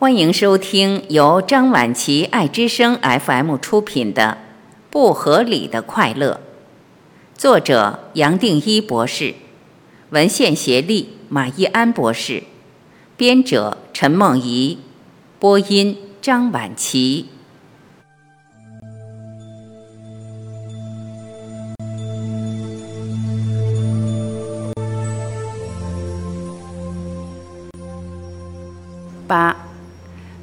欢迎收听由张晚琪爱之声 FM 出品的《不合理的快乐》，作者杨定一博士，文献协力马一安博士，编者陈梦怡，播音张晚琪。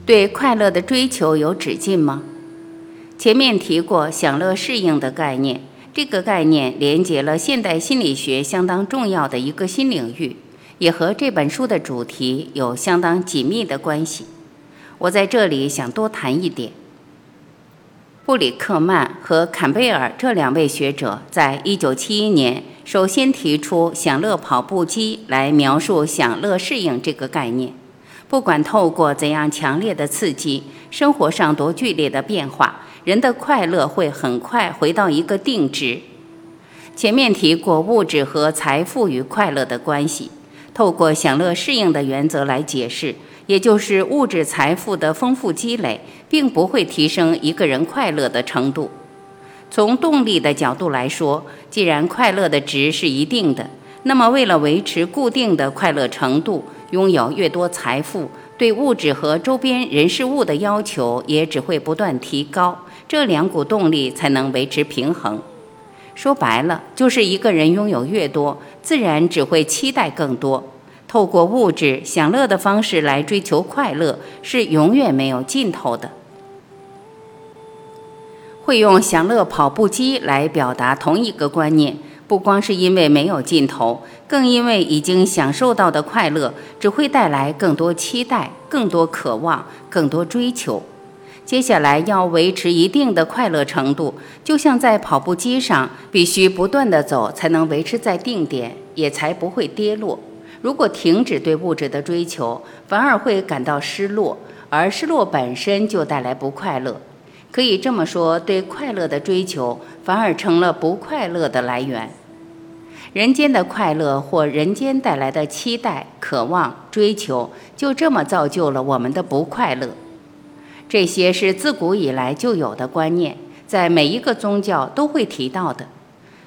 对快乐的追求有止境吗？前面提过享乐适应的概念，这个概念连接了现代心理学相当重要的一个新领域，也和这本书的主题有相当紧密的关系。我在这里想多谈一点。布里克曼和坎贝尔这两位学者在一九七一年首先提出享乐跑步机来描述享乐适应这个概念。不管透过怎样强烈的刺激，生活上多剧烈的变化，人的快乐会很快回到一个定值。前面提过物质和财富与快乐的关系，透过享乐适应的原则来解释，也就是物质财富的丰富积累，并不会提升一个人快乐的程度。从动力的角度来说，既然快乐的值是一定的，那么为了维持固定的快乐程度，拥有越多财富，对物质和周边人事物的要求也只会不断提高，这两股动力才能维持平衡。说白了，就是一个人拥有越多，自然只会期待更多。透过物质享乐的方式来追求快乐，是永远没有尽头的。会用享乐跑步机来表达同一个观念。不光是因为没有尽头，更因为已经享受到的快乐只会带来更多期待、更多渴望、更多追求。接下来要维持一定的快乐程度，就像在跑步机上必须不断的走才能维持在定点，也才不会跌落。如果停止对物质的追求，反而会感到失落，而失落本身就带来不快乐。可以这么说，对快乐的追求反而成了不快乐的来源。人间的快乐或人间带来的期待、渴望、追求，就这么造就了我们的不快乐。这些是自古以来就有的观念，在每一个宗教都会提到的。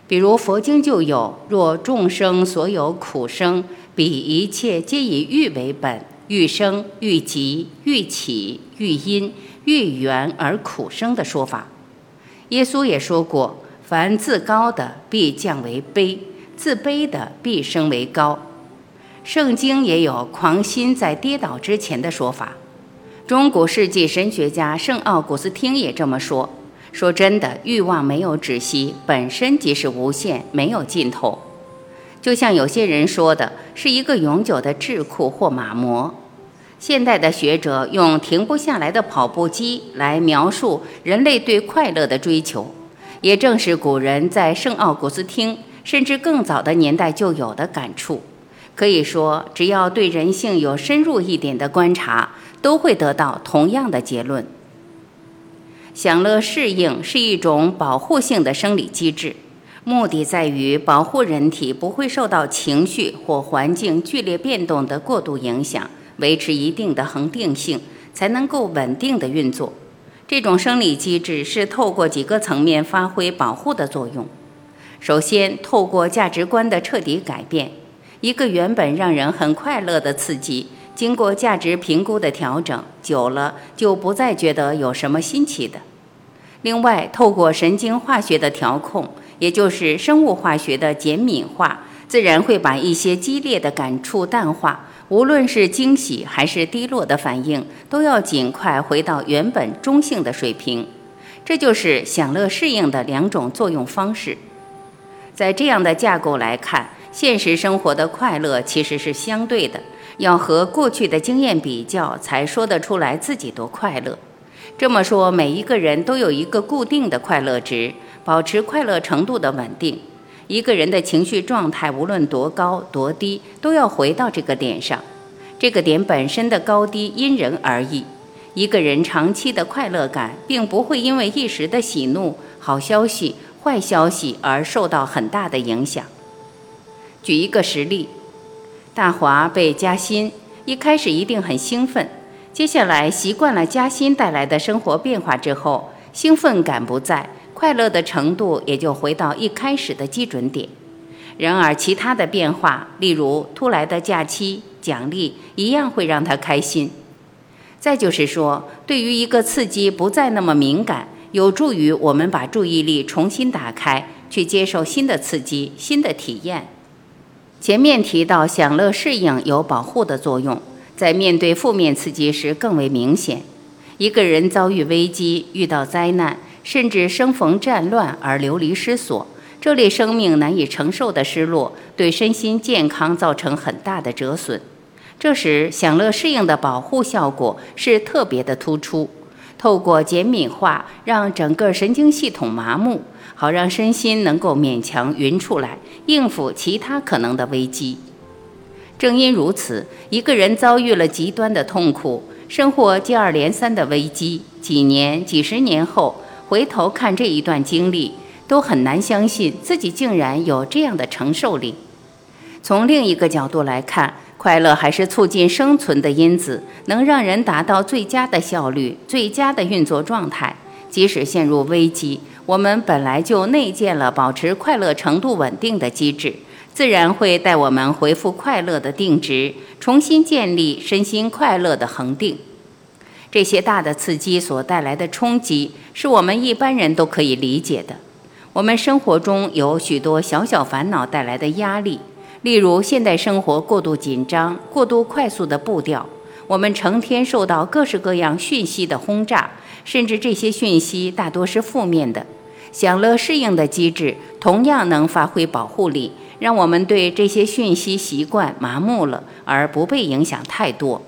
比如佛经就有：“若众生所有苦生，彼一切皆以欲为本，欲生欲极，欲起欲因。”欲圆而苦生的说法，耶稣也说过：“凡自高的必降为卑，自卑的必升为高。”圣经也有“狂心在跌倒之前”的说法。中古世纪神学家圣奥古斯丁也这么说：“说真的，欲望没有止息，本身即是无限，没有尽头。就像有些人说的，是一个永久的智库或马模。”现代的学者用停不下来的跑步机来描述人类对快乐的追求，也正是古人在圣奥古斯汀甚至更早的年代就有的感触。可以说，只要对人性有深入一点的观察，都会得到同样的结论：享乐适应是一种保护性的生理机制，目的在于保护人体不会受到情绪或环境剧烈变动的过度影响。维持一定的恒定性，才能够稳定的运作。这种生理机制是透过几个层面发挥保护的作用。首先，透过价值观的彻底改变，一个原本让人很快乐的刺激，经过价值评估的调整，久了就不再觉得有什么新奇的。另外，透过神经化学的调控，也就是生物化学的减敏化，自然会把一些激烈的感触淡化。无论是惊喜还是低落的反应，都要尽快回到原本中性的水平。这就是享乐适应的两种作用方式。在这样的架构来看，现实生活的快乐其实是相对的，要和过去的经验比较，才说得出来自己多快乐。这么说，每一个人都有一个固定的快乐值，保持快乐程度的稳定。一个人的情绪状态无论多高多低，都要回到这个点上。这个点本身的高低因人而异。一个人长期的快乐感，并不会因为一时的喜怒、好消息、坏消息而受到很大的影响。举一个实例：大华被加薪，一开始一定很兴奋，接下来习惯了加薪带来的生活变化之后，兴奋感不在，快乐的程度也就回到一开始的基准点。然而，其他的变化，例如突来的假期、奖励，一样会让他开心。再就是说，对于一个刺激不再那么敏感，有助于我们把注意力重新打开，去接受新的刺激、新的体验。前面提到，享乐适应有保护的作用，在面对负面刺激时更为明显。一个人遭遇危机、遇到灾难，甚至生逢战乱而流离失所。这类生命难以承受的失落，对身心健康造成很大的折损。这时，享乐适应的保护效果是特别的突出。透过减敏化，让整个神经系统麻木，好让身心能够勉强匀出来，应付其他可能的危机。正因如此，一个人遭遇了极端的痛苦，生活接二连三的危机，几年、几十年后回头看这一段经历。都很难相信自己竟然有这样的承受力。从另一个角度来看，快乐还是促进生存的因子，能让人达到最佳的效率、最佳的运作状态。即使陷入危机，我们本来就内建了保持快乐程度稳定的机制，自然会带我们恢复快乐的定值，重新建立身心快乐的恒定。这些大的刺激所带来的冲击，是我们一般人都可以理解的。我们生活中有许多小小烦恼带来的压力，例如现代生活过度紧张、过度快速的步调，我们成天受到各式各样讯息的轰炸，甚至这些讯息大多是负面的。享乐适应的机制同样能发挥保护力，让我们对这些讯息习惯麻木了，而不被影响太多。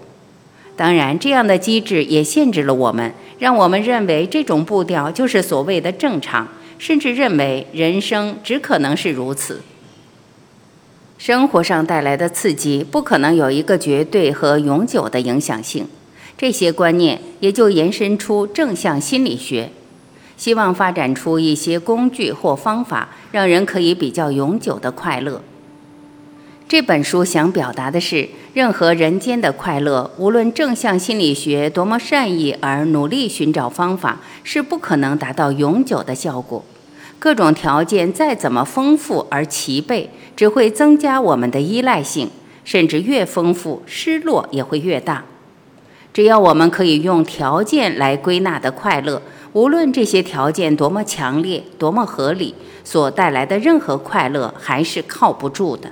当然，这样的机制也限制了我们，让我们认为这种步调就是所谓的正常。甚至认为人生只可能是如此。生活上带来的刺激不可能有一个绝对和永久的影响性，这些观念也就延伸出正向心理学，希望发展出一些工具或方法，让人可以比较永久的快乐。这本书想表达的是，任何人间的快乐，无论正向心理学多么善意而努力寻找方法，是不可能达到永久的效果。各种条件再怎么丰富而齐备，只会增加我们的依赖性，甚至越丰富，失落也会越大。只要我们可以用条件来归纳的快乐，无论这些条件多么强烈、多么合理，所带来的任何快乐还是靠不住的。